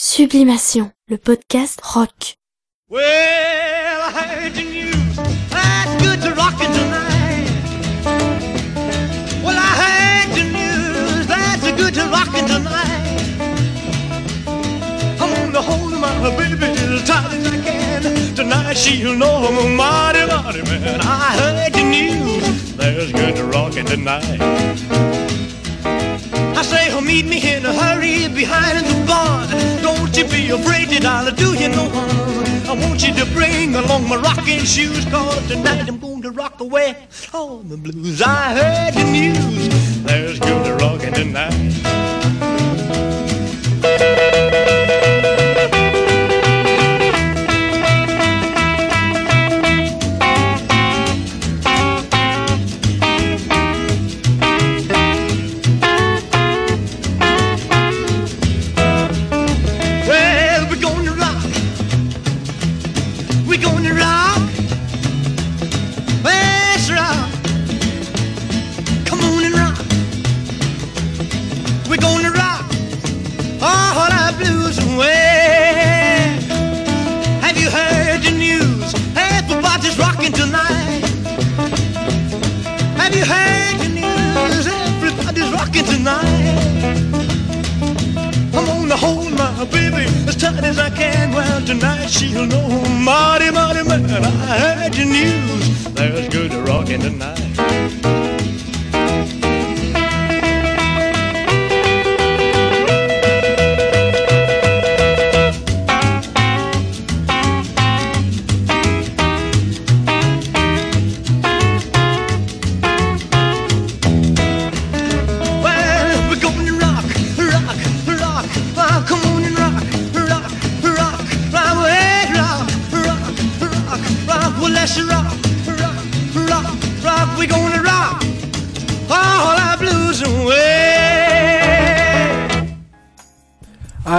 Sublimation, le podcast rock. Well, I heard the news. That's good to rockin' tonight. Well, I heard the news. That's good to rockin' tonight. I'm gonna hold my baby as tight as I can. Tonight she'll know I'm a mighty, mighty man. I heard the news. There's good to rockin' tonight. I say, oh, meet me in a hurry behind the barn. You be afraid that I'll do you no harm. I want you to bring along my rocking shoes, cause tonight I'm going to rock away all the blues. I heard the news, there's good rocking tonight. Tonight. I'm gonna hold my baby as tight as I can. Well, tonight she'll know, mighty, mighty man. I heard the news. There's good rocking tonight.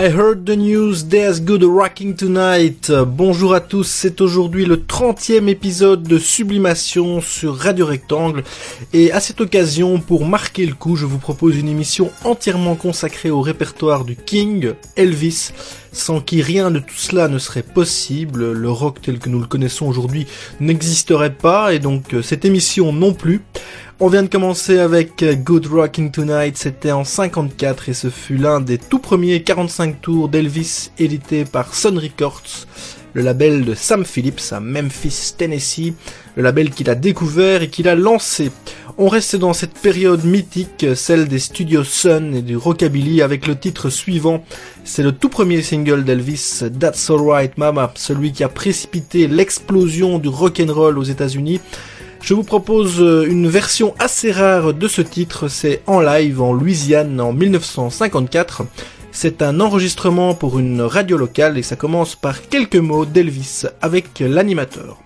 I heard the news, there's good rocking tonight. Bonjour à tous, c'est aujourd'hui le 30e épisode de Sublimation sur Radio Rectangle. Et à cette occasion, pour marquer le coup, je vous propose une émission entièrement consacrée au répertoire du King, Elvis, sans qui rien de tout cela ne serait possible. Le rock tel que nous le connaissons aujourd'hui n'existerait pas, et donc euh, cette émission non plus. On vient de commencer avec Good Rocking Tonight, c'était en 54 et ce fut l'un des tout premiers 45 tours d'Elvis édité par Sun Records, le label de Sam Phillips à Memphis, Tennessee, le label qu'il a découvert et qu'il a lancé. On reste dans cette période mythique, celle des studios Sun et du rockabilly avec le titre suivant. C'est le tout premier single d'Elvis, That's Alright Mama, celui qui a précipité l'explosion du rock'n'roll aux États-Unis. Je vous propose euh, une version assez rare de ce titre, c'est en live en Louisiane en 1954. C'est un enregistrement pour une radio locale et ça commence par quelques mots d'Elvis avec l'animateur.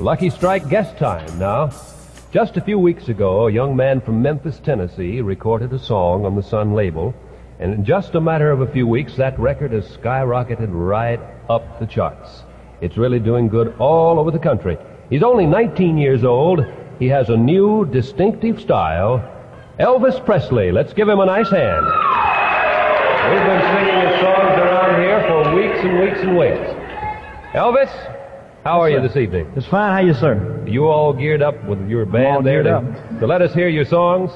Lucky Strike guest time now. Just a few weeks ago, a young man from Memphis, Tennessee recorded a song on the Sun label, and in just a matter of a few weeks, that record has skyrocketed right up the charts. It's really doing good all over the country. He's only 19 years old. He has a new, distinctive style. Elvis Presley. Let's give him a nice hand. We've been singing his songs around here for weeks and weeks and weeks. Elvis, how are you this evening? It's fine. How are you, sir? Are You all geared up with your band there geared to, up. to let us hear your songs?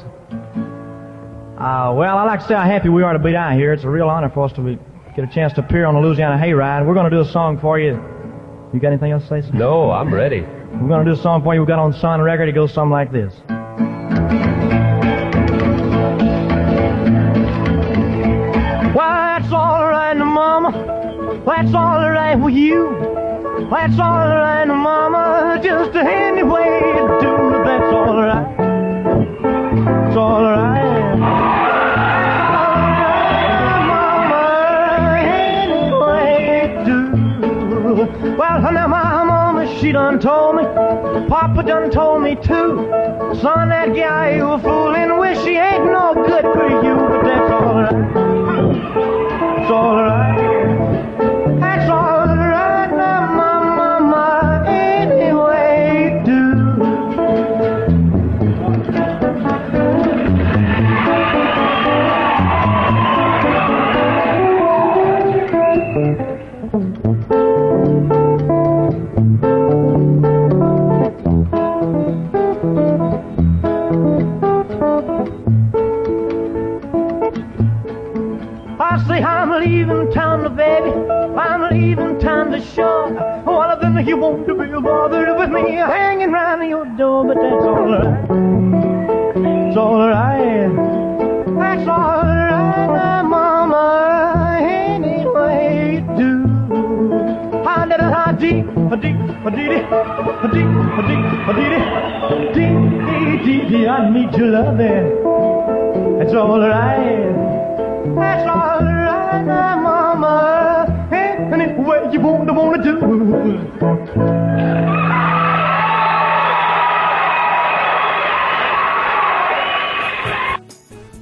Uh, well, I like to say how happy we are to be down here. It's a real honor for us to be, get a chance to appear on the Louisiana Hayride. We're going to do a song for you. You got anything else to say? sir? No, I'm ready. We're going to do a song for you we got on Sun record. It goes something like this. That's all right, mama. That's all right with you. That's all right, mama. Just any way to do. That's all right. It's all right. She done told me. Papa done told me too. Son, that guy you a fooling. Wish he ain't no good for you, but that's all right. It's all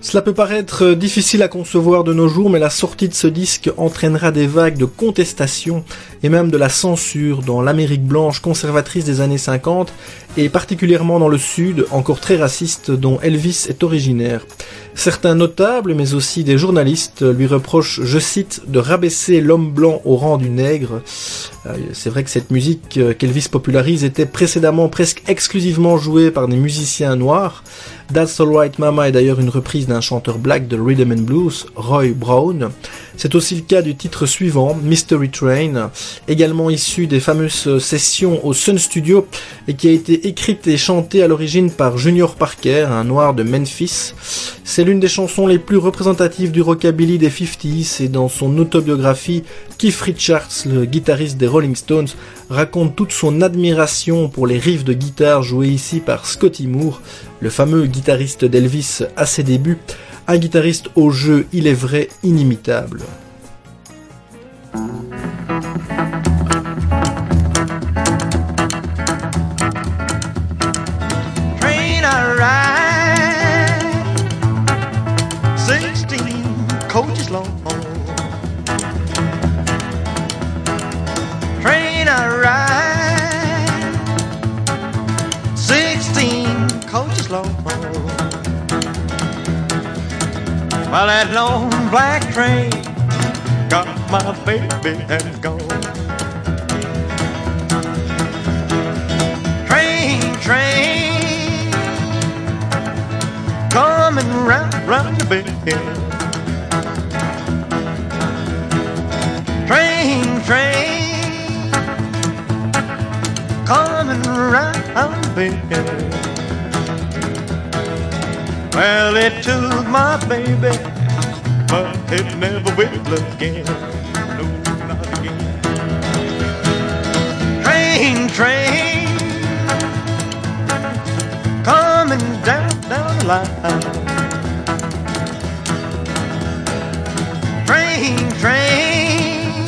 Cela peut paraître difficile à concevoir de nos jours, mais la sortie de ce disque entraînera des vagues de contestation et même de la censure dans l'Amérique blanche conservatrice des années 50 et particulièrement dans le sud, encore très raciste, dont Elvis est originaire. Certains notables, mais aussi des journalistes, lui reprochent, je cite, de rabaisser l'homme blanc au rang du nègre. Euh, c'est vrai que cette musique euh, qu'Elvis popularise était précédemment presque exclusivement jouée par des musiciens noirs. That's Alright Mama est d'ailleurs une reprise d'un chanteur black de rhythm and blues, Roy Brown. C'est aussi le cas du titre suivant, Mystery Train, également issu des fameuses sessions au Sun Studio et qui a été écrite et chantée à l'origine par Junior Parker, un noir de Memphis. C'est l'une des chansons les plus représentatives du rockabilly des 50s et dans son autobiographie, Keith Richards, le guitariste des Rolling Stones, raconte toute son admiration pour les riffs de guitare joués ici par Scotty Moore, le fameux guitariste d'Elvis à ses débuts, un guitariste au jeu, il est vrai, inimitable. Long. While that long black train got my baby and gone. Train, train, coming round, round the bend. Train, train, coming round bend. Well, it took my baby, but it never will again. No, not again. Train, train, coming down, down the line. Train, train,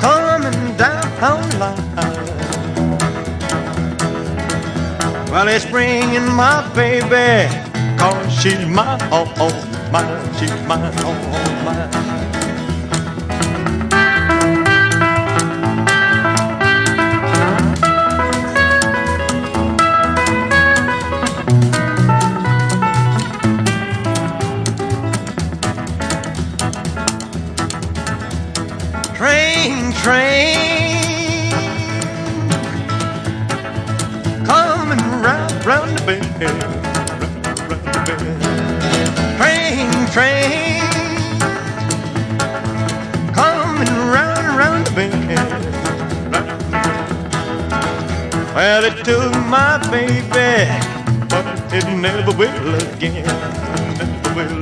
coming down the line. Well, it's bringing my baby, cause she's my all, all mine, she's mine, all, all mine. Train, train, coming round, round the bend. Well, it took my baby, but it never will again, never will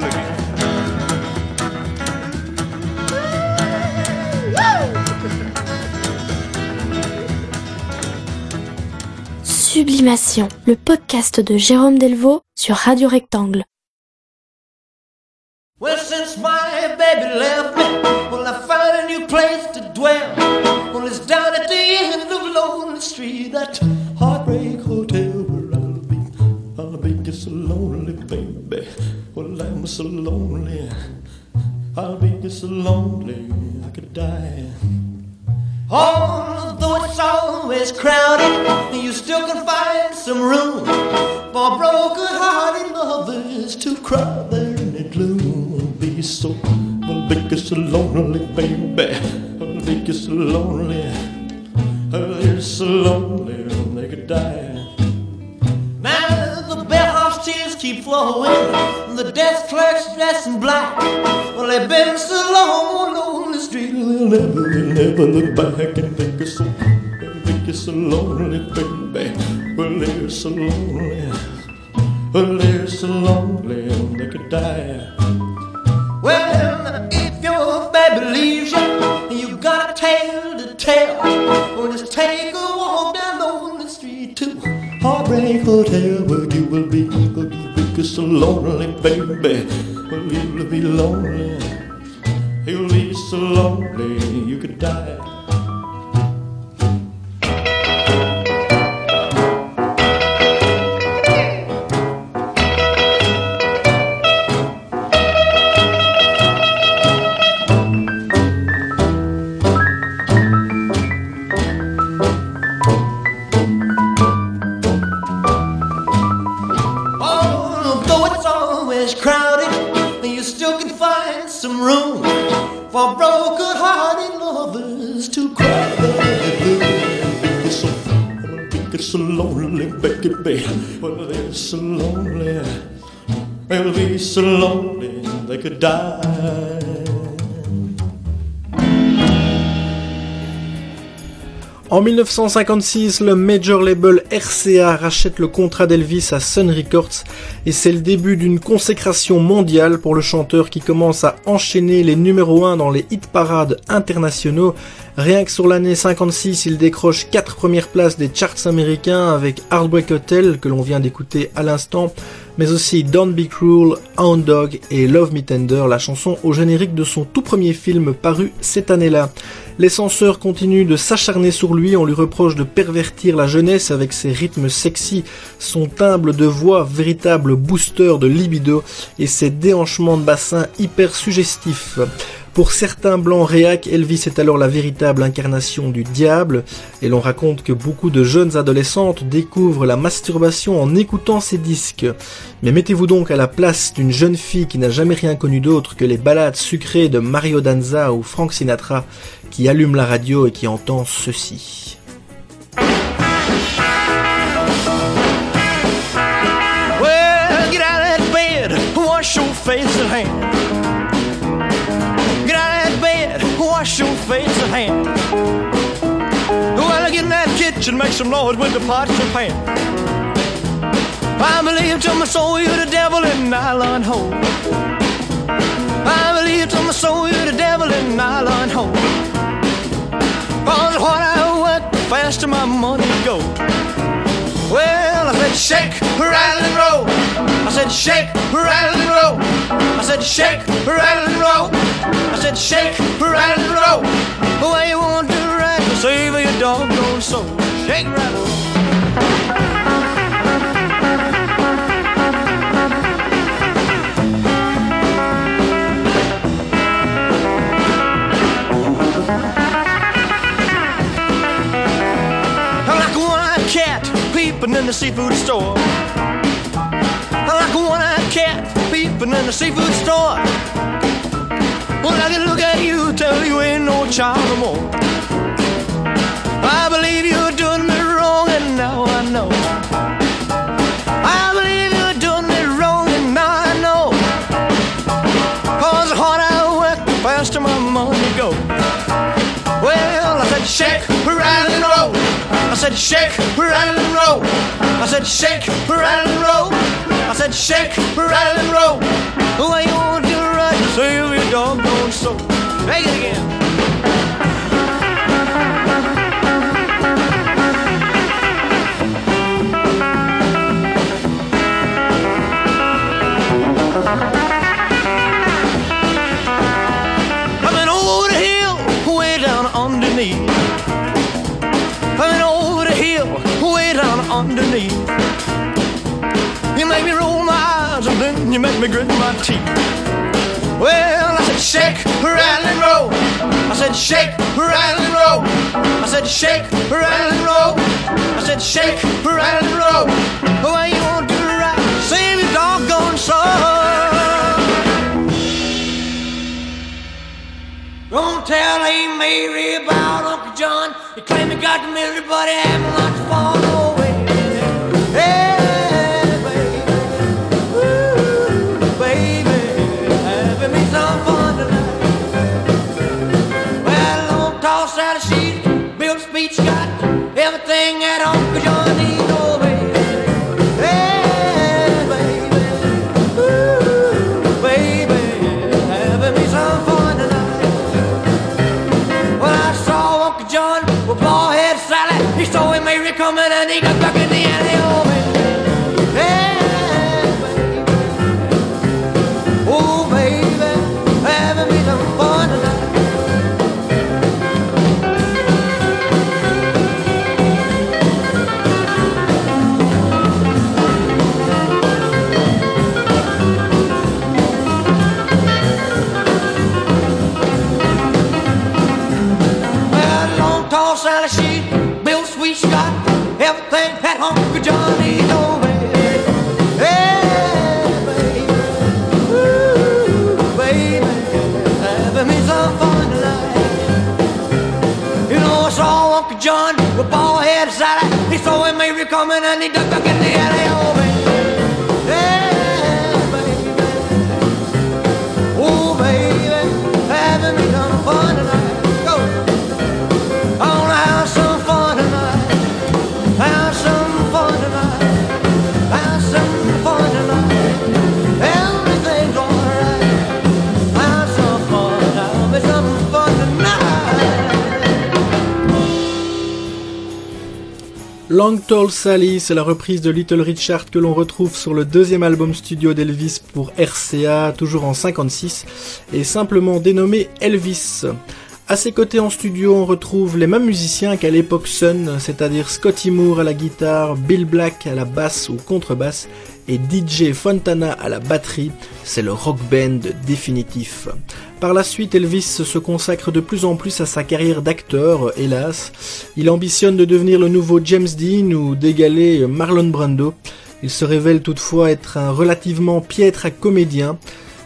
Sublimation, le podcast de Jérôme Delvaux sur Radio Rectangle. Well, since my baby left me, well, I found a new place to dwell. Well, it's down at the end of Lonely Street, that heartbreak hotel where I'll be. I'll be just so lonely, baby. Well, I'm so lonely. I'll be just so lonely, I could die. Although it's always crowded, you still can find some room for broken-hearted lovers to cry there in the gloom. Be so, I'll be just so lonely, baby. I'll be just so lonely. I'll be so lonely, they could die. Now the bellhop's tears keep flowing. The desk clerks dressed in black. Well, they've been so long on the street, they'll never, they'll never look back and think it's so, it's so lonely, baby. Well, they're so lonely. Well, they're so lonely, they could die. Well, if your baby leaves you, you got a tale to tell. Well, just take a walk down the street to Heartbreak Hotel, where you will be, where you will be so lonely, baby. Well, you'll be lonely. You'll be so lonely, you could die. Lonely, baby. Well, they're so lonely. They'll be so lonely they could die. En 1956, le major label RCA rachète le contrat d'Elvis à Sun Records et c'est le début d'une consécration mondiale pour le chanteur qui commence à enchaîner les numéros 1 dans les hit parades internationaux. Rien que sur l'année 56, il décroche 4 premières places des charts américains avec Heartbreak Hotel que l'on vient d'écouter à l'instant, mais aussi Don't Be Cruel, Hound Dog et Love Me Tender, la chanson au générique de son tout premier film paru cette année-là. Les censeurs continuent de s'acharner sur lui, on lui reproche de pervertir la jeunesse avec ses rythmes sexy, son timbre de voix véritable booster de libido et ses déhanchements de bassin hyper suggestifs. Pour certains blancs réac, Elvis est alors la véritable incarnation du diable, et l'on raconte que beaucoup de jeunes adolescentes découvrent la masturbation en écoutant ces disques. Mais mettez-vous donc à la place d'une jeune fille qui n'a jamais rien connu d'autre que les ballades sucrées de Mario Danza ou Frank Sinatra, qui allume la radio et qui entend ceci. Kitchen, make some noise with the pots and pan. I believe to my soul you're the devil in nylon hole. I believe to my soul you're the devil in nylon hole. Cause what I work, the faster my money go. Well, I said shake, rattle and roll. I said shake, rattle and roll. I said shake, rattle and roll. I said shake, rattle and roll. The way you want to save your doggone soul. Shake, rattle. I'm like a one-eyed cat peeping in the seafood store. I'm like a one-eyed cat peeping in the seafood store. Well, I can look at you, tell you ain't no child no more. I believe you're doing me wrong, and now I know. I believe you're doing me wrong, and now I know. Cause the harder I work, the faster my money. Well, I said shake, rattle and roll. I said shake, rattle and roll. I said shake, rattle and roll. I said shake, and roll. Way you want to right save your doggone soul. Take it again. Underneath. You make me roll my eyes and then you make me grit my teeth. Well, I said shake, rattle and roll. I said shake, rattle and roll. I said shake, rattle and roll. I said shake, rattle and roll. Way you want to do right, save your doggone soul. Don't tell Aunt Mary about Uncle John. He claimed he got the misery, but he having lots of fun. With bald head Sally. He saw him maybe coming and he ducked back in the alley. Long Tall Sally, c'est la reprise de Little Richard que l'on retrouve sur le deuxième album studio d'Elvis pour RCA, toujours en 56, et simplement dénommé Elvis. À ses côtés en studio, on retrouve les mêmes musiciens qu'à l'époque Sun, c'est-à-dire Scotty Moore à la guitare, Bill Black à la basse ou contrebasse, et DJ Fontana à la batterie. C'est le rock band définitif. Par la suite, Elvis se consacre de plus en plus à sa carrière d'acteur, hélas. Il ambitionne de devenir le nouveau James Dean ou d'égaler Marlon Brando. Il se révèle toutefois être un relativement piètre comédien,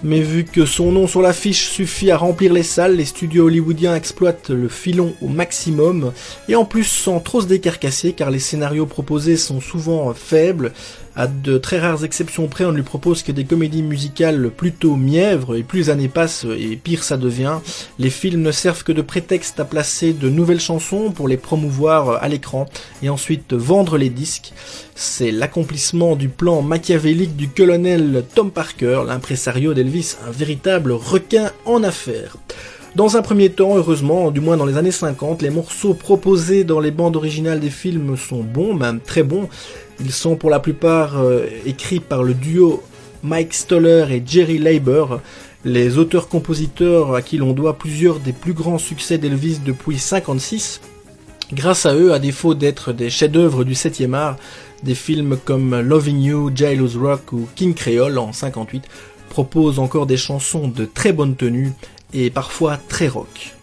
mais vu que son nom sur l'affiche suffit à remplir les salles, les studios hollywoodiens exploitent le filon au maximum, et en plus sans trop se décarcasser car les scénarios proposés sont souvent faibles, à de très rares exceptions près, on ne lui propose que des comédies musicales plutôt mièvres, et plus les années passent, et pire ça devient. Les films ne servent que de prétexte à placer de nouvelles chansons pour les promouvoir à l'écran, et ensuite vendre les disques. C'est l'accomplissement du plan machiavélique du colonel Tom Parker, l'impresario d'Elvis, un véritable requin en affaires. Dans un premier temps, heureusement, du moins dans les années 50, les morceaux proposés dans les bandes originales des films sont bons, même très bons. Ils sont pour la plupart euh, écrits par le duo Mike Stoller et Jerry Leiber, les auteurs-compositeurs à qui l'on doit plusieurs des plus grands succès d'Elvis depuis 56. Grâce à eux, à défaut d'être des chefs-d'œuvre du 7e art, des films comme Loving You, Jailhouse Rock ou King Creole en 58 proposent encore des chansons de très bonne tenue et parfois très rock.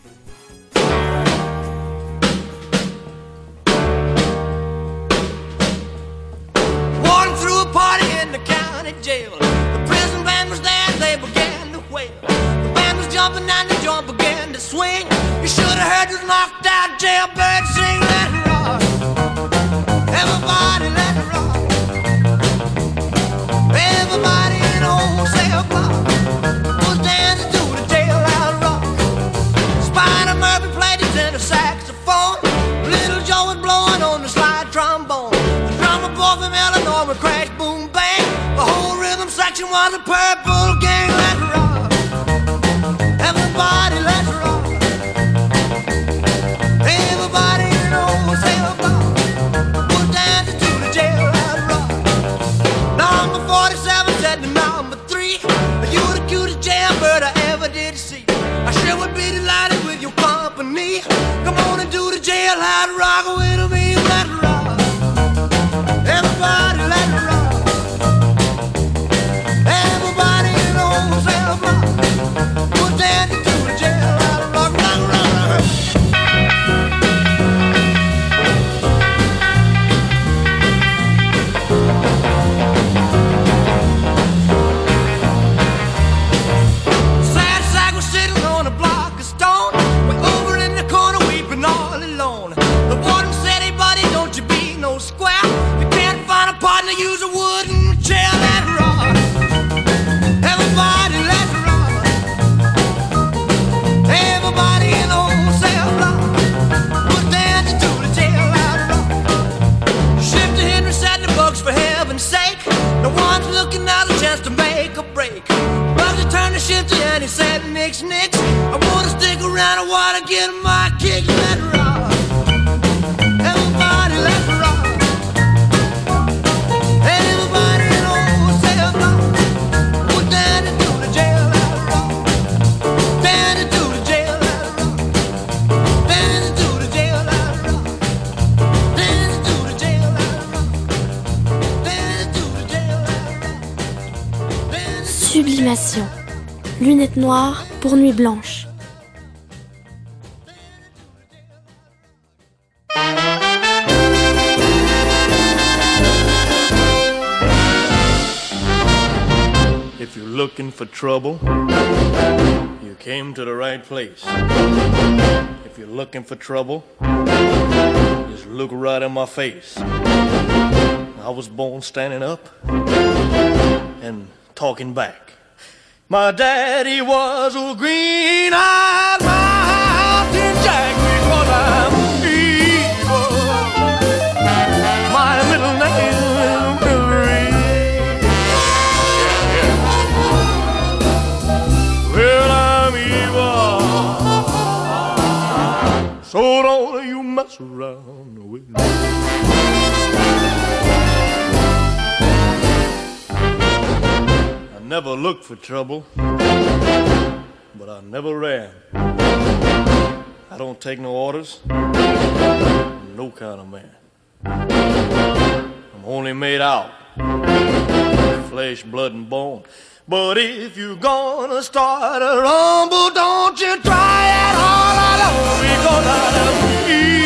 Heard knocked out jailbird rock. Everybody let it rock. Everybody in the whole cell block was to the rock. Spider Murphy played his tenor saxophone. Little Joe was on the slide trombone. The drummer boy from Illinois would crash, boom, bang. The whole rhythm section was a company. Come on and do the jailhouse rock with me Let's rock looking for trouble, just look right in my face. I was born standing up and talking back. My daddy was a green-eyed mountain around with me. I never looked for trouble, but I never ran. I don't take no orders, no kind of man. I'm only made out flesh, blood, and bone. But if you're gonna start a rumble, don't you try it all alone because. So don't you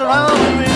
around, me.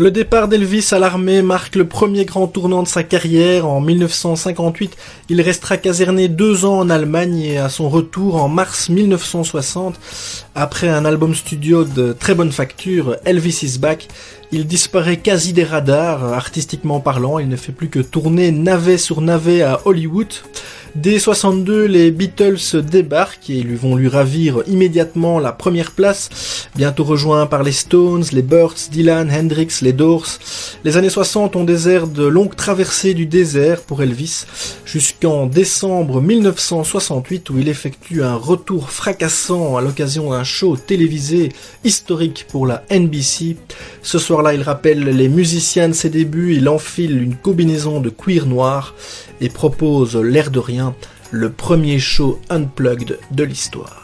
Le départ d'Elvis à l'armée marque le premier grand tournant de sa carrière. En 1958, il restera caserné deux ans en Allemagne et à son retour en mars 1960, après un album studio de très bonne facture, Elvis is Back, il disparaît quasi des radars, artistiquement parlant, il ne fait plus que tourner navet sur navet à Hollywood. Dès 62, les Beatles débarquent et lui vont lui ravir immédiatement la première place, bientôt rejoint par les Stones, les Birds, Dylan, Hendrix, les Doors. Les années 60 ont des airs de longue traversée du désert pour Elvis, jusqu'en décembre 1968 où il effectue un retour fracassant à l'occasion d'un show télévisé historique pour la NBC. Ce soir-là, il rappelle les musiciens de ses débuts, il enfile une combinaison de cuir noir et propose l'air de rien, le premier show unplugged de l'histoire.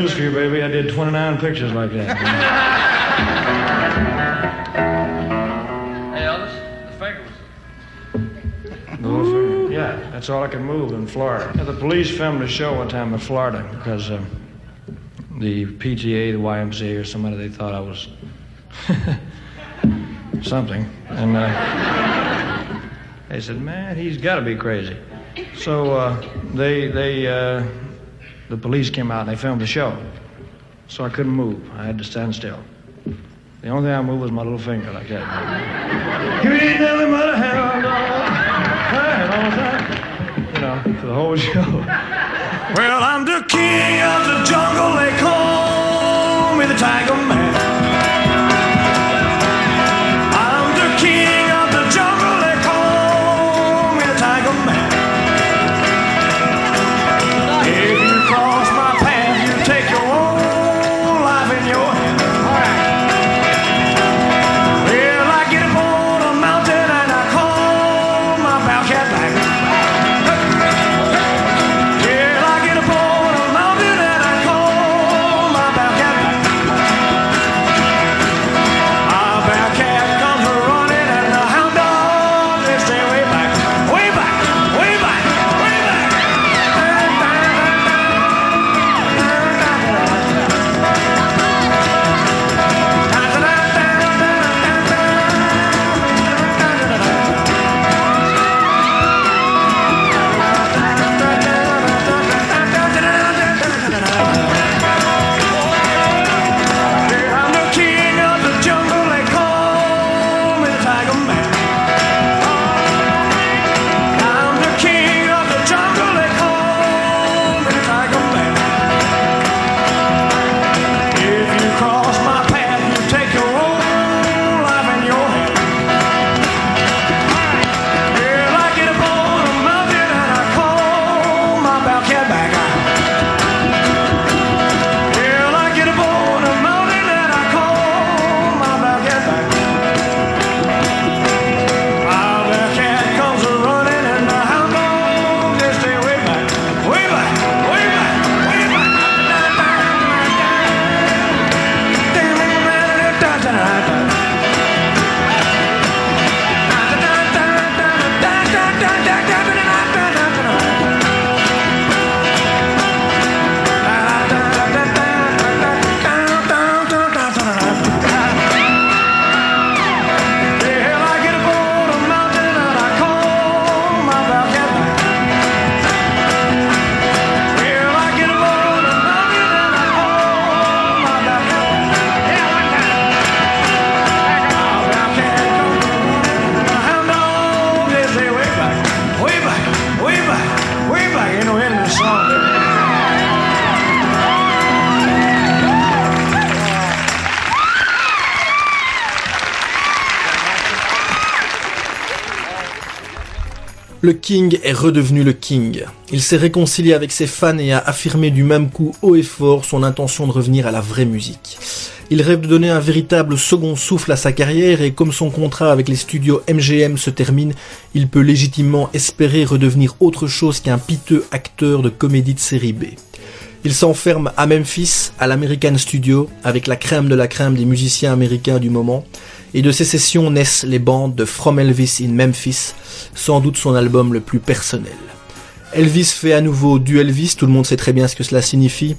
I got news for you, baby. I did 29 pictures like that. Hey, Elvis, the finger was. The little finger. Yeah, that's all I could move in Florida. Yeah, the police filmed a show one time in Florida because um, the PTA, the YMCA, or somebody, they thought I was something. And uh, they said, man, he's got to be crazy. So uh, they, they, uh, the police came out and they filmed the show. So I couldn't move. I had to stand still. The only thing I moved was my little finger like that. You ain't nothing but a hound. You know, for the whole show. Well, I'm the king of the jungle. They call me the Tiger Man. Le King est redevenu le King. Il s'est réconcilié avec ses fans et a affirmé du même coup haut et fort son intention de revenir à la vraie musique. Il rêve de donner un véritable second souffle à sa carrière et comme son contrat avec les studios MGM se termine, il peut légitimement espérer redevenir autre chose qu'un piteux acteur de comédie de série B. Il s'enferme à Memphis, à l'American Studio, avec la crème de la crème des musiciens américains du moment, et de ces sessions naissent les bandes de From Elvis in Memphis, sans doute son album le plus personnel. Elvis fait à nouveau du Elvis, tout le monde sait très bien ce que cela signifie.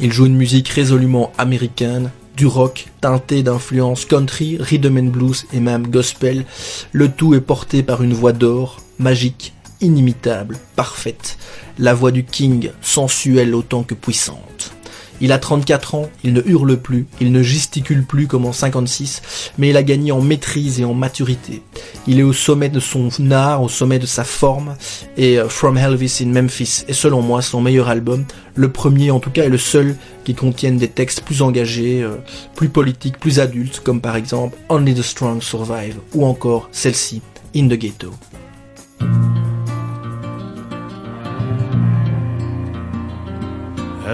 Il joue une musique résolument américaine, du rock, teinté d'influences country, rhythm and blues et même gospel. Le tout est porté par une voix d'or, magique, inimitable, parfaite. La voix du King, sensuelle autant que puissante. Il a 34 ans, il ne hurle plus, il ne gesticule plus comme en 56, mais il a gagné en maîtrise et en maturité. Il est au sommet de son art, au sommet de sa forme, et euh, From Elvis in Memphis est selon moi son meilleur album, le premier en tout cas et le seul qui contienne des textes plus engagés, euh, plus politiques, plus adultes, comme par exemple Only the Strong Survive, ou encore celle-ci, In the Ghetto.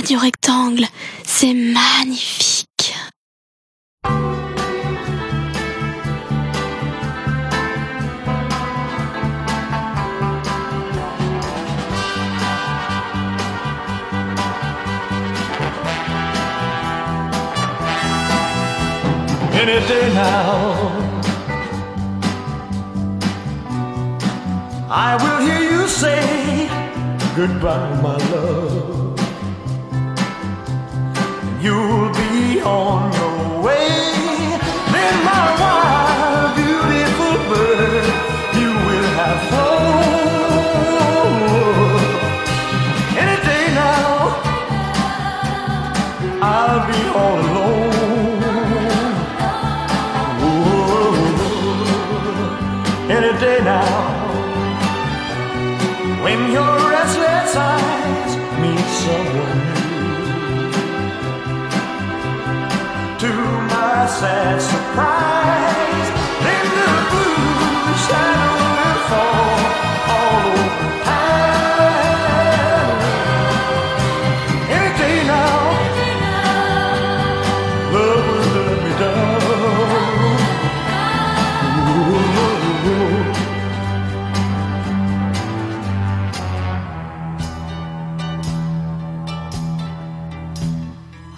Radio Rectangle, c'est magnifique. any day now. I will hear you say goodbye, my love. You'll be on your way. Then, my wild, sad surprise, then the shadow fall oh, all. Any day now, love will let me down.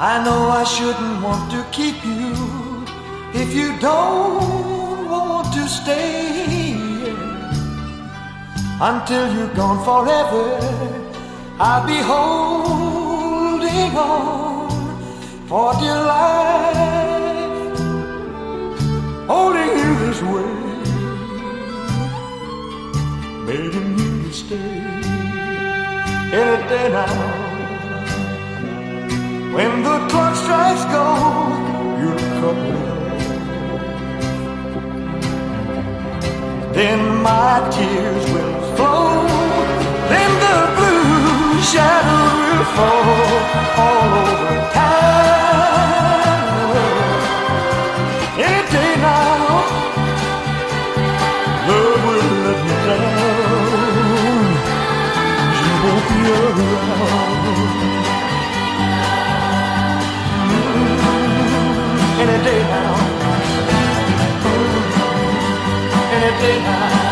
I know I shouldn't want to keep you if you don't want to stay here until you're gone forever. I'll be holding on for dear life, holding you this way, begging you to stay any day now. When the clock strikes gold, you'll come then my tears will flow. Then the blue shadow will fall all over town. Any day now, love will let me down. You won't be around. Don't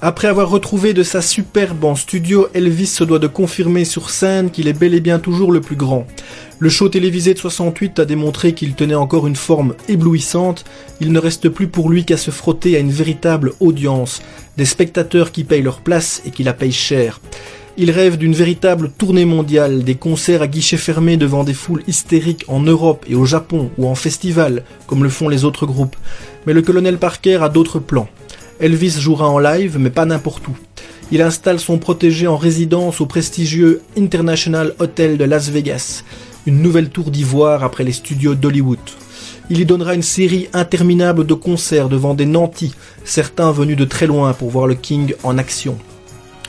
Après avoir retrouvé de sa superbe en studio, Elvis se doit de confirmer sur scène qu'il est bel et bien toujours le plus grand. Le show télévisé de 68 a démontré qu'il tenait encore une forme éblouissante, il ne reste plus pour lui qu'à se frotter à une véritable audience, des spectateurs qui payent leur place et qui la payent cher. Il rêve d'une véritable tournée mondiale, des concerts à guichets fermés devant des foules hystériques en Europe et au Japon ou en festival, comme le font les autres groupes. Mais le colonel Parker a d'autres plans. Elvis jouera en live, mais pas n'importe où. Il installe son protégé en résidence au prestigieux International Hotel de Las Vegas, une nouvelle tour d'ivoire après les studios d'Hollywood. Il y donnera une série interminable de concerts devant des nantis, certains venus de très loin pour voir le King en action.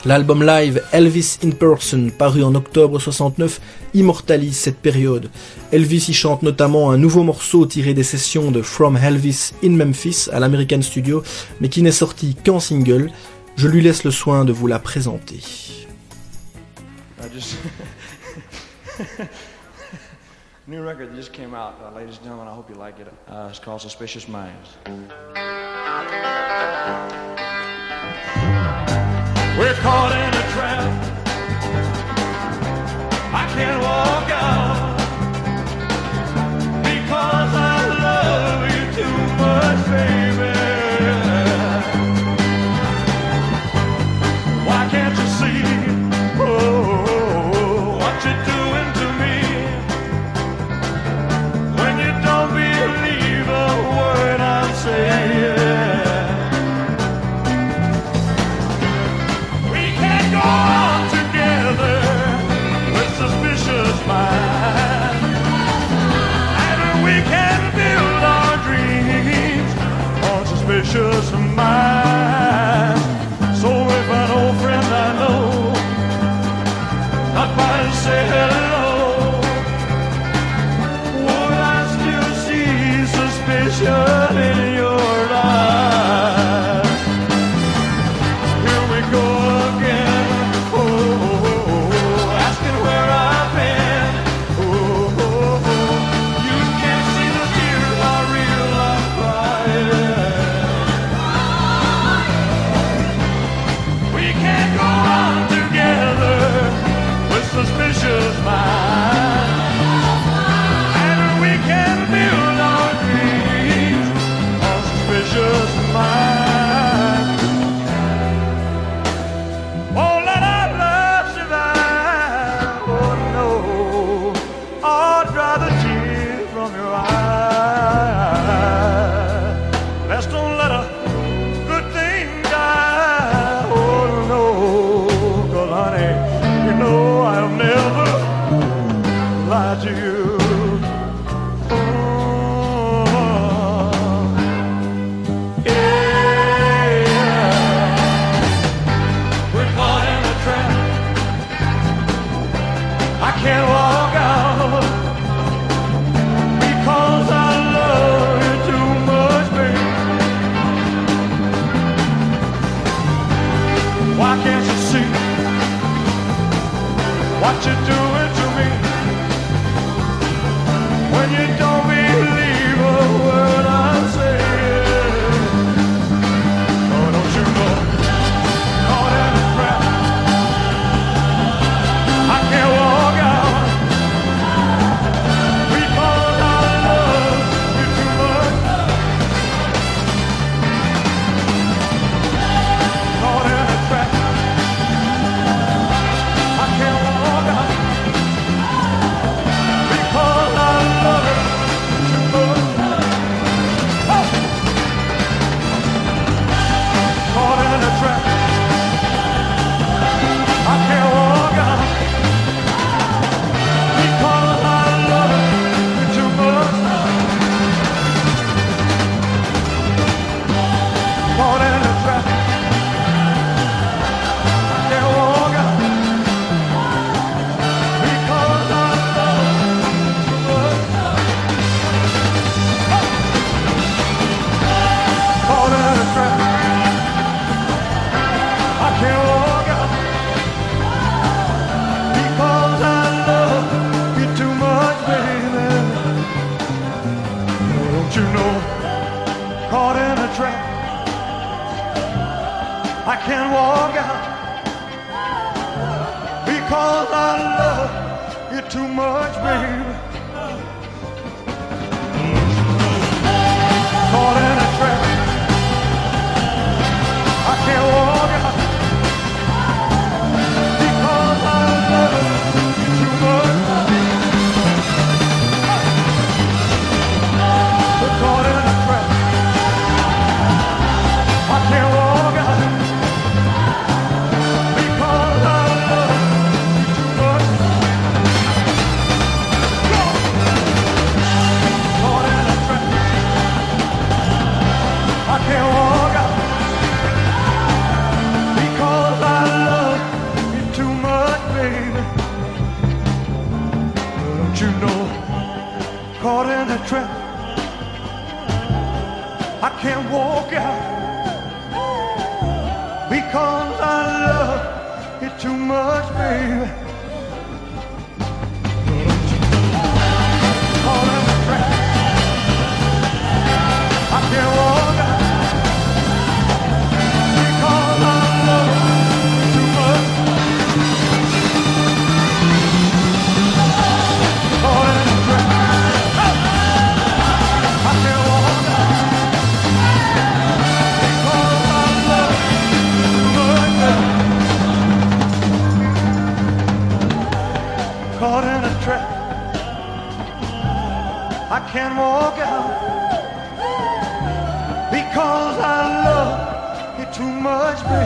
L'album live Elvis in Person, paru en octobre 69, immortalise cette période. Elvis y chante notamment un nouveau morceau tiré des sessions de From Elvis in Memphis à l'American Studio, mais qui n'est sorti qu'en single. Je lui laisse le soin de vous la présenter. We're caught in a trap. I can't walk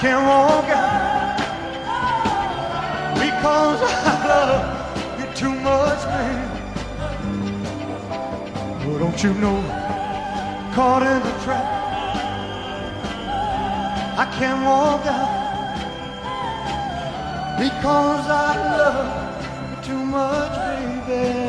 can't walk out because I love you too much, man. Well, don't you know? Caught in the trap. I can't walk out because I love you too much, baby.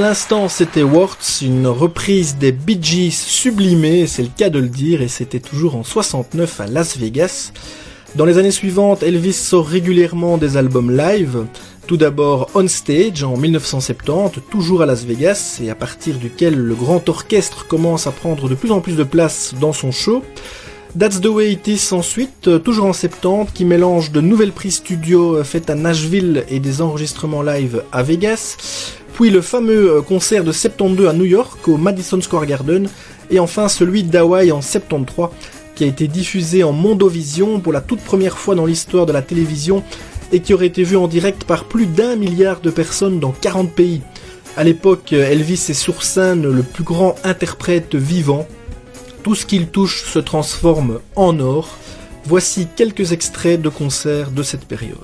À l'instant, c'était Words, une reprise des Bee Gees sublimée, c'est le cas de le dire, et c'était toujours en 69 à Las Vegas. Dans les années suivantes, Elvis sort régulièrement des albums live. Tout d'abord On Stage en 1970, toujours à Las Vegas, et à partir duquel le grand orchestre commence à prendre de plus en plus de place dans son show. That's the Way It Is ensuite, toujours en 70, qui mélange de nouvelles prises studio faites à Nashville et des enregistrements live à Vegas. Puis le fameux euh, concert de 72 à New York au Madison Square Garden. Et enfin celui d'Hawaï en 73 qui a été diffusé en Mondovision pour la toute première fois dans l'histoire de la télévision et qui aurait été vu en direct par plus d'un milliard de personnes dans 40 pays. À l'époque, Elvis est sur scène le plus grand interprète vivant tout ce qu'il touche se transforme en or. Voici quelques extraits de concerts de cette période.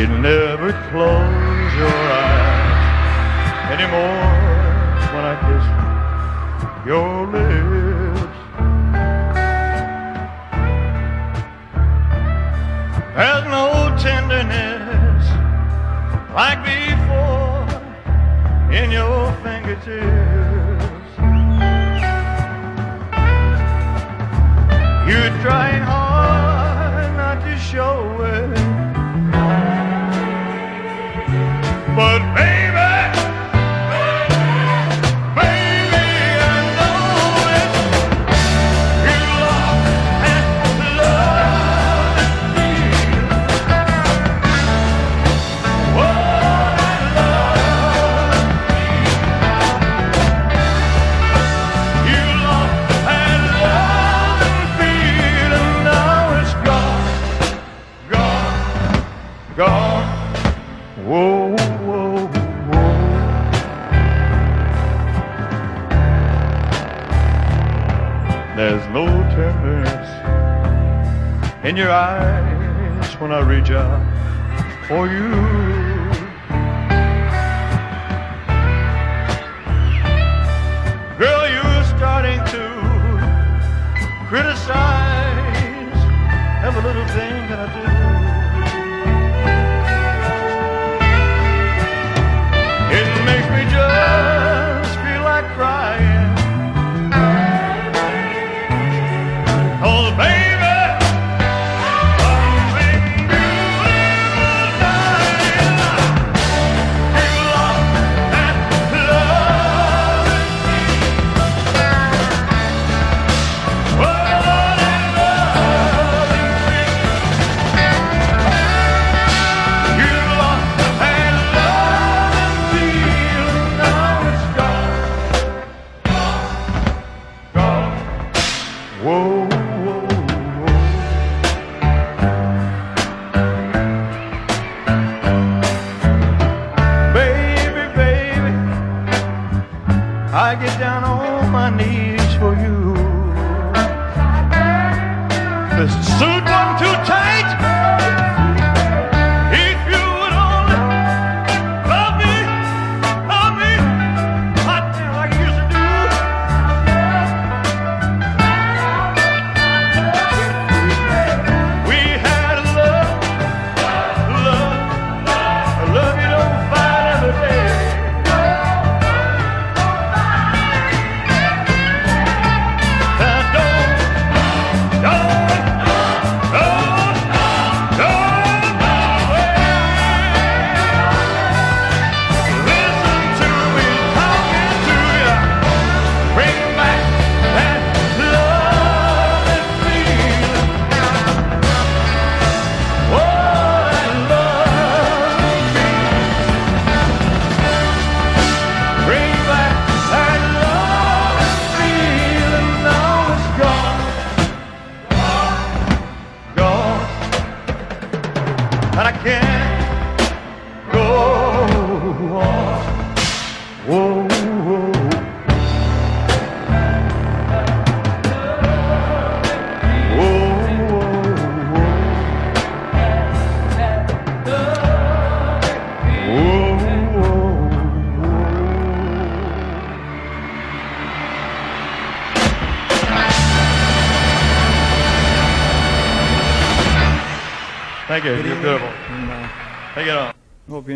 Would never close your eyes anymore when I kiss your lips. There's no tenderness like before in your fingertips. You're trying hard not to show it. In your eyes when I reach out for you. Girl, you're starting to criticize every little thing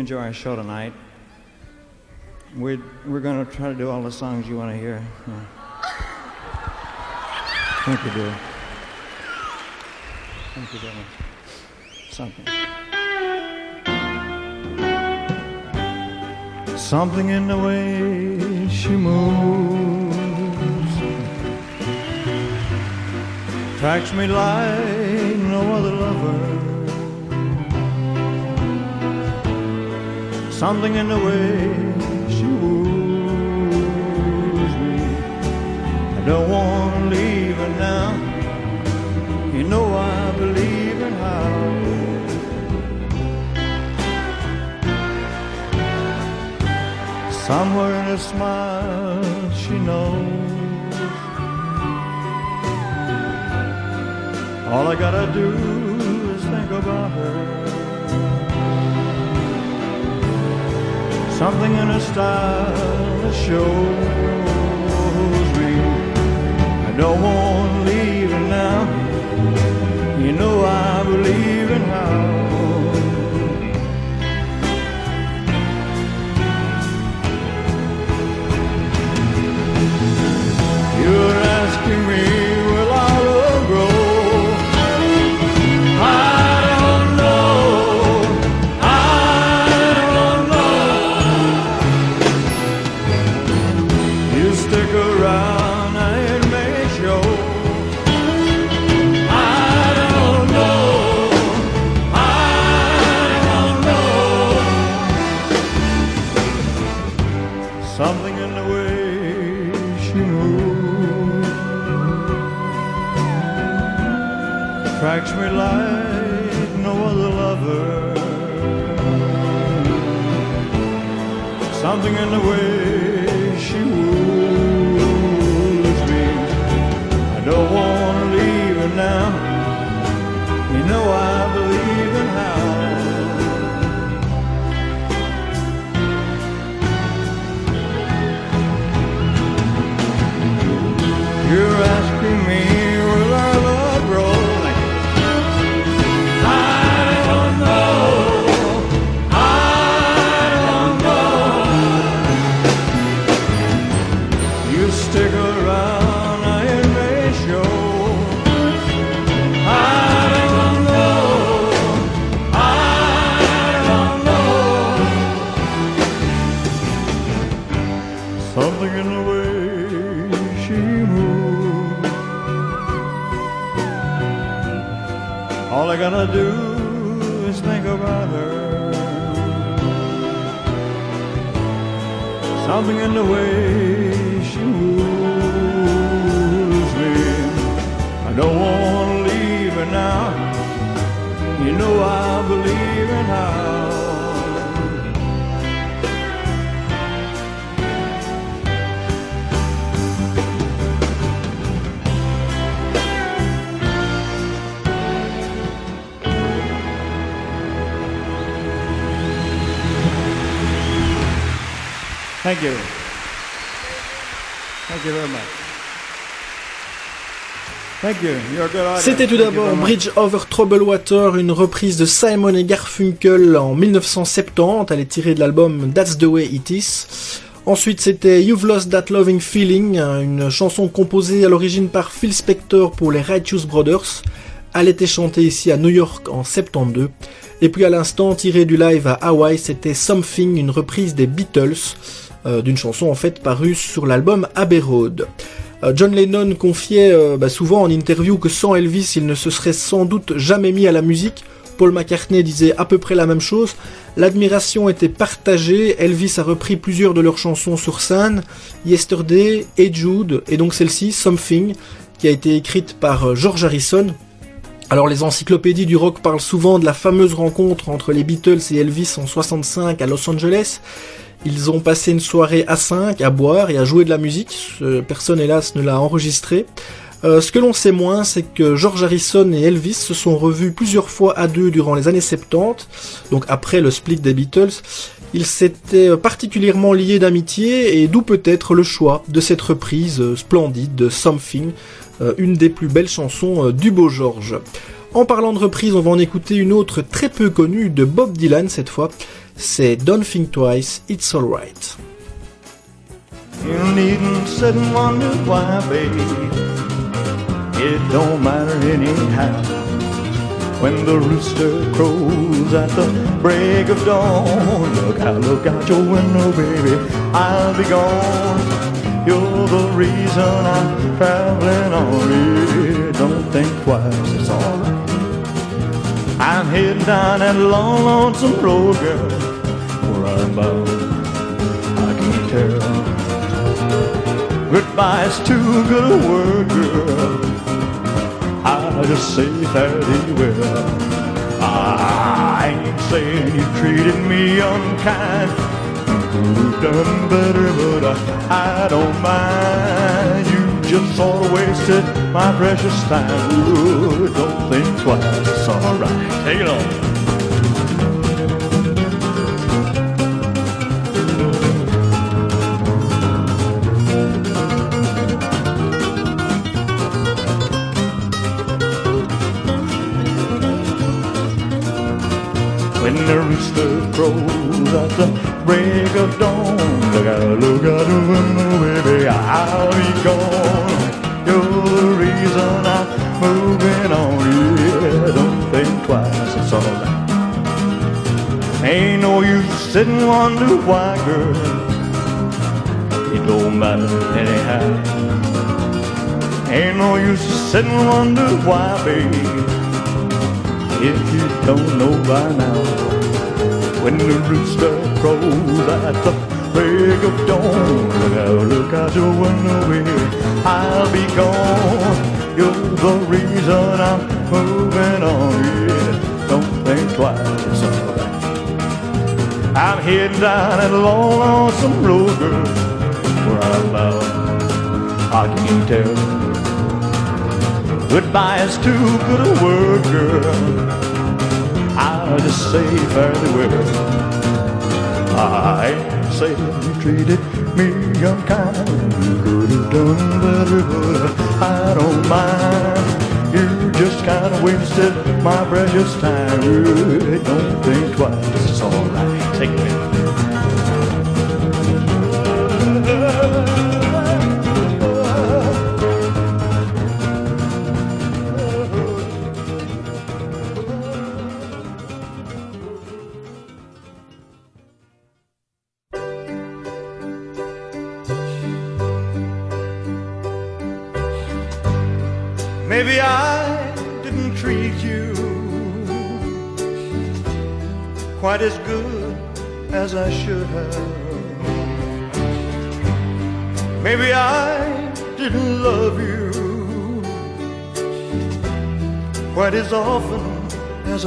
enjoy our show tonight. We're, we're going to try to do all the songs you want to hear. Uh, Thank you, dear. Thank you. Something. Something in the way she moves attracts me like Something in the way she woos me. I don't want to leave her now. You know I believe in how. Somewhere in her smile, she knows. All I gotta do is think about her. Something in her style shows me I don't want to leave her now. You know I believe in how. You're asking me, Something do is think about her. Something in the way she moves me. I don't wanna leave her now. You know I Thank you. Thank you very much. C'était tout d'abord. Bridge Over Troubled Water, une reprise de Simon et Garfunkel en 1970. Elle est tirée de l'album That's the Way It Is. Ensuite, c'était You've Lost That Loving Feeling, une chanson composée à l'origine par Phil Spector pour les Righteous Brothers. Elle était chantée ici à New York en 72. Et puis à l'instant, tirée du live à Hawaï, c'était Something, une reprise des Beatles, euh, d'une chanson en fait parue sur l'album Abbey Road. Euh, John Lennon confiait euh, bah, souvent en interview que sans Elvis, il ne se serait sans doute jamais mis à la musique. Paul McCartney disait à peu près la même chose. L'admiration était partagée. Elvis a repris plusieurs de leurs chansons sur scène. Yesterday et Jude, et donc celle-ci, Something, qui a été écrite par George Harrison. Alors les encyclopédies du rock parlent souvent de la fameuse rencontre entre les Beatles et Elvis en 65 à Los Angeles. Ils ont passé une soirée à 5 à boire et à jouer de la musique. Personne hélas ne l'a enregistré. Euh, ce que l'on sait moins, c'est que George Harrison et Elvis se sont revus plusieurs fois à deux durant les années 70, donc après le split des Beatles. Ils s'étaient particulièrement liés d'amitié et d'où peut-être le choix de cette reprise euh, splendide de Something, euh, une des plus belles chansons euh, du beau George. En parlant de reprise, on va en écouter une autre très peu connue de Bob Dylan cette fois. C'est Don't Think Twice, It's Alright. You needn't sit and wonder why, baby. It don't matter anyhow. When the rooster crows at the break of dawn, look out, look out your window, baby. I'll be gone. You're the reason I'm traveling on. Yeah, don't think twice, it's alright. I'm heading down that long, lonesome road, girl. Where I'm bound, I can't tell. Goodbye's too good a word, girl. I just say fairly well. I ain't saying you treated me unkind done better, but I, I don't mind. You just sort of wasted my precious time. Ooh, don't think twice, it's alright. Take it on. When the rooster crows at the break of dawn. Look out, look out the window, baby, I'll be gone. You're the reason I'm moving on. Yeah, don't think twice, it's alright. Ain't no use sitting wonder why, girl. It don't matter anyhow. Ain't no use sitting wonder why, baby. If you don't know by now, when the rooster crows at the break of dawn, out, look out your window. I'll be gone. You're the reason I'm moving on. Yeah, don't think twice, it's alright. I'm heading down that long, lonesome road, girl. Where I'm bound, I can't tell. Goodbye is too good a word, girl. I'll just say fairly well. I ain't saying you treated me unkind. You could have done better, but I don't mind. You just kind of wasted my precious time. Don't think twice. It's alright. Take me.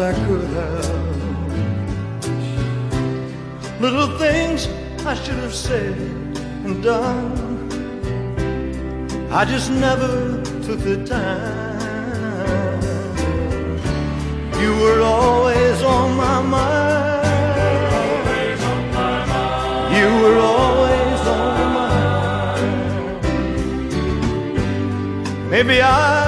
I could have. Little things I should have said and done. I just never took the time. You were always on my mind. You were always on my mind. Maybe I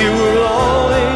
You were always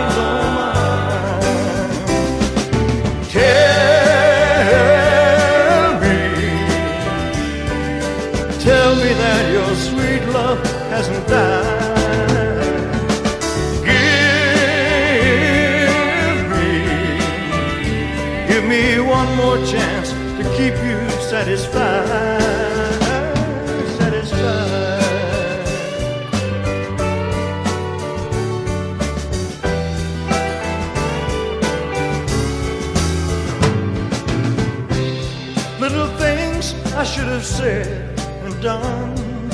done.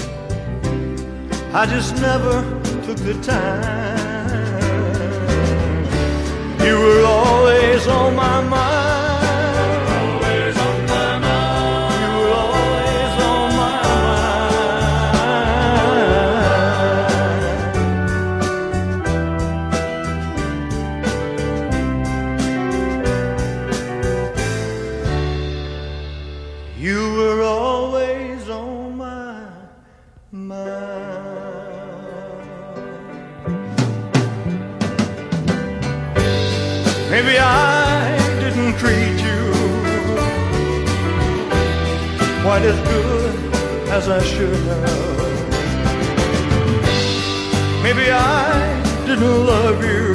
I just never took the time. You were always on my mind. Maybe I didn't love you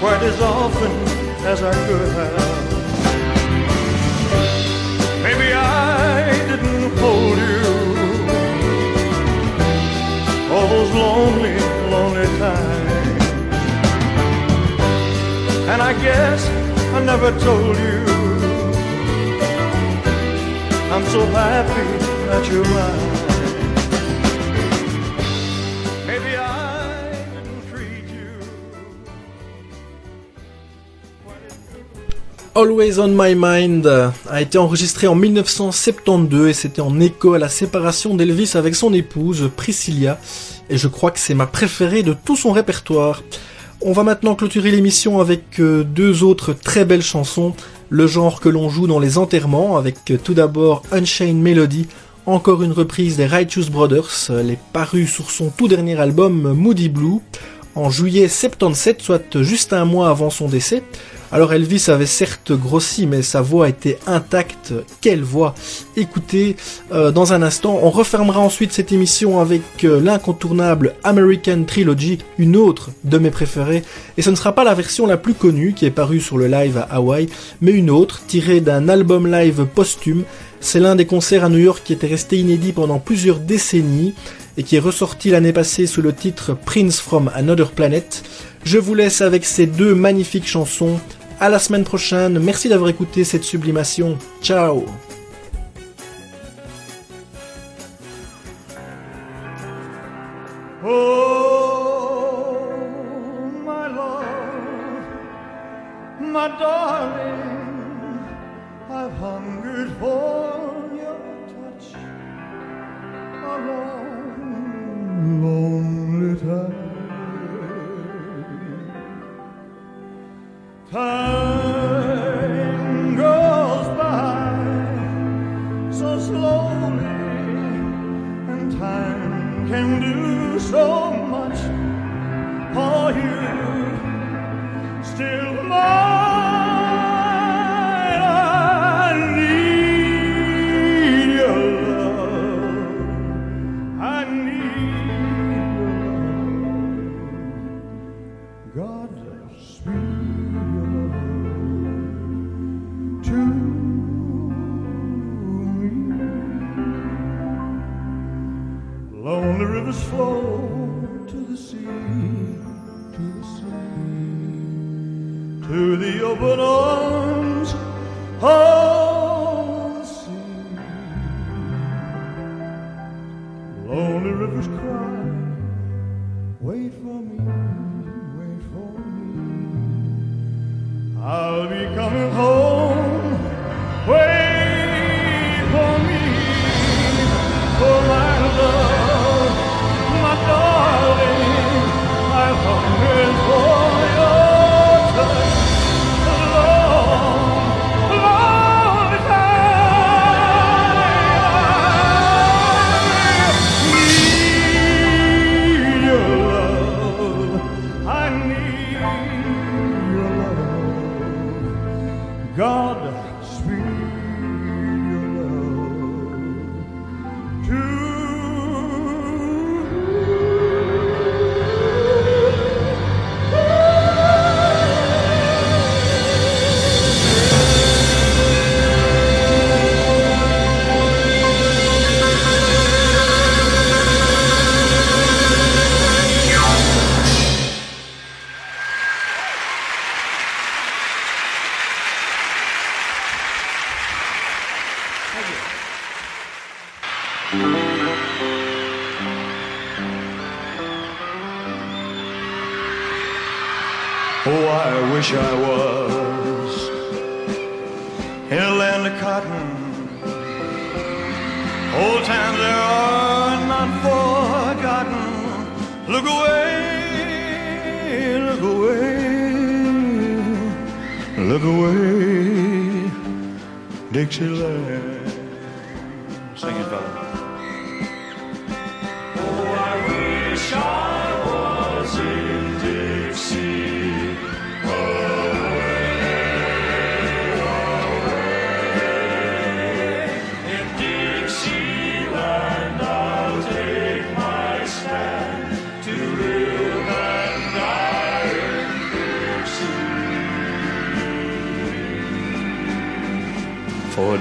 quite as often as I could have. Maybe I didn't hold you all those lonely, lonely times. And I guess I never told you I'm so happy that you're mine. Always on My Mind a été enregistré en 1972 et c'était en écho à la séparation d'Elvis avec son épouse Priscilla et je crois que c'est ma préférée de tout son répertoire. On va maintenant clôturer l'émission avec euh, deux autres très belles chansons, le genre que l'on joue dans les enterrements avec euh, tout d'abord Unchained Melody, encore une reprise des Righteous Brothers, elle est parue sur son tout dernier album Moody Blue en juillet 77, soit juste un mois avant son décès. Alors Elvis avait certes grossi, mais sa voix était intacte. Quelle voix Écoutez, euh, dans un instant, on refermera ensuite cette émission avec euh, l'incontournable American Trilogy, une autre de mes préférées. Et ce ne sera pas la version la plus connue qui est parue sur le live à Hawaï, mais une autre tirée d'un album live posthume. C'est l'un des concerts à New York qui était resté inédit pendant plusieurs décennies et qui est ressorti l'année passée sous le titre Prince from Another Planet. Je vous laisse avec ces deux magnifiques chansons. À la semaine prochaine. Merci d'avoir écouté cette sublimation. Ciao. Time goes by so slowly, and time can do so much for you. Still, mine,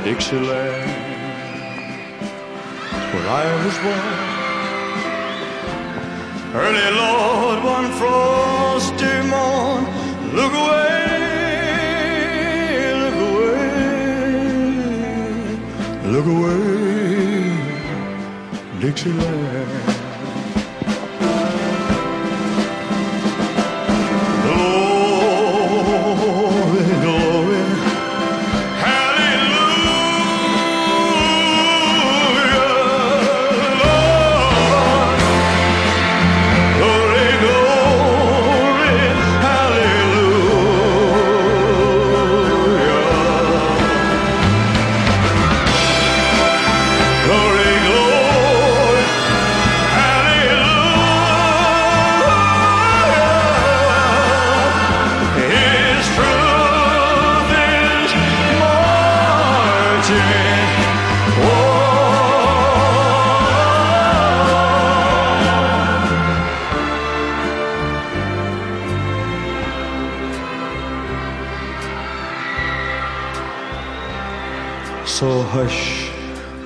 Dixieland, where I was born. Early Lord, one frosty morn, look away, look away, look away, Dixieland.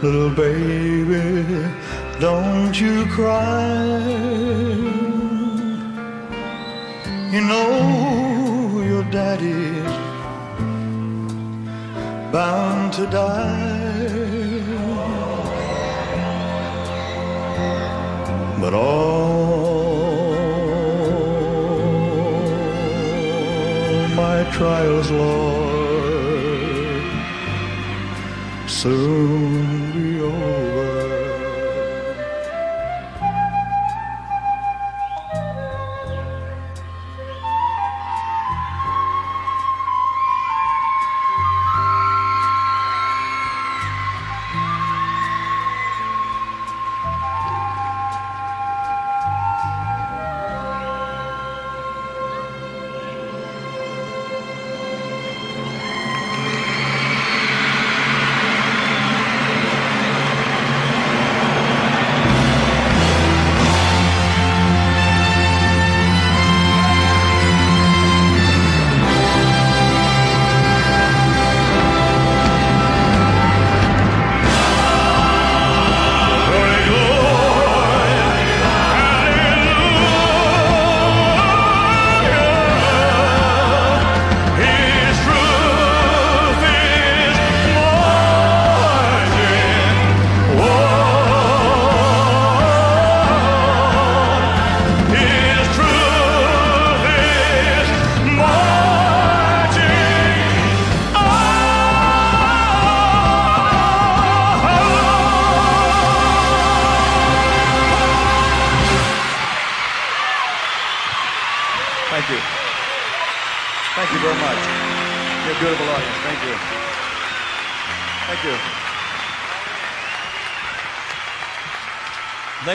Little baby, don't you cry. You know your daddy's bound to die. But all my trials, Lord, soon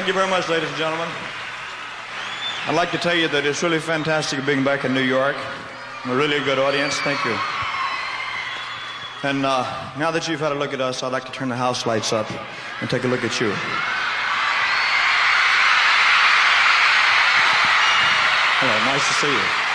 Thank you very much, ladies and gentlemen. I'd like to tell you that it's really fantastic being back in New York. A really good audience. Thank you. And uh, now that you've had a look at us, I'd like to turn the house lights up and take a look at you. Hello, nice to see you.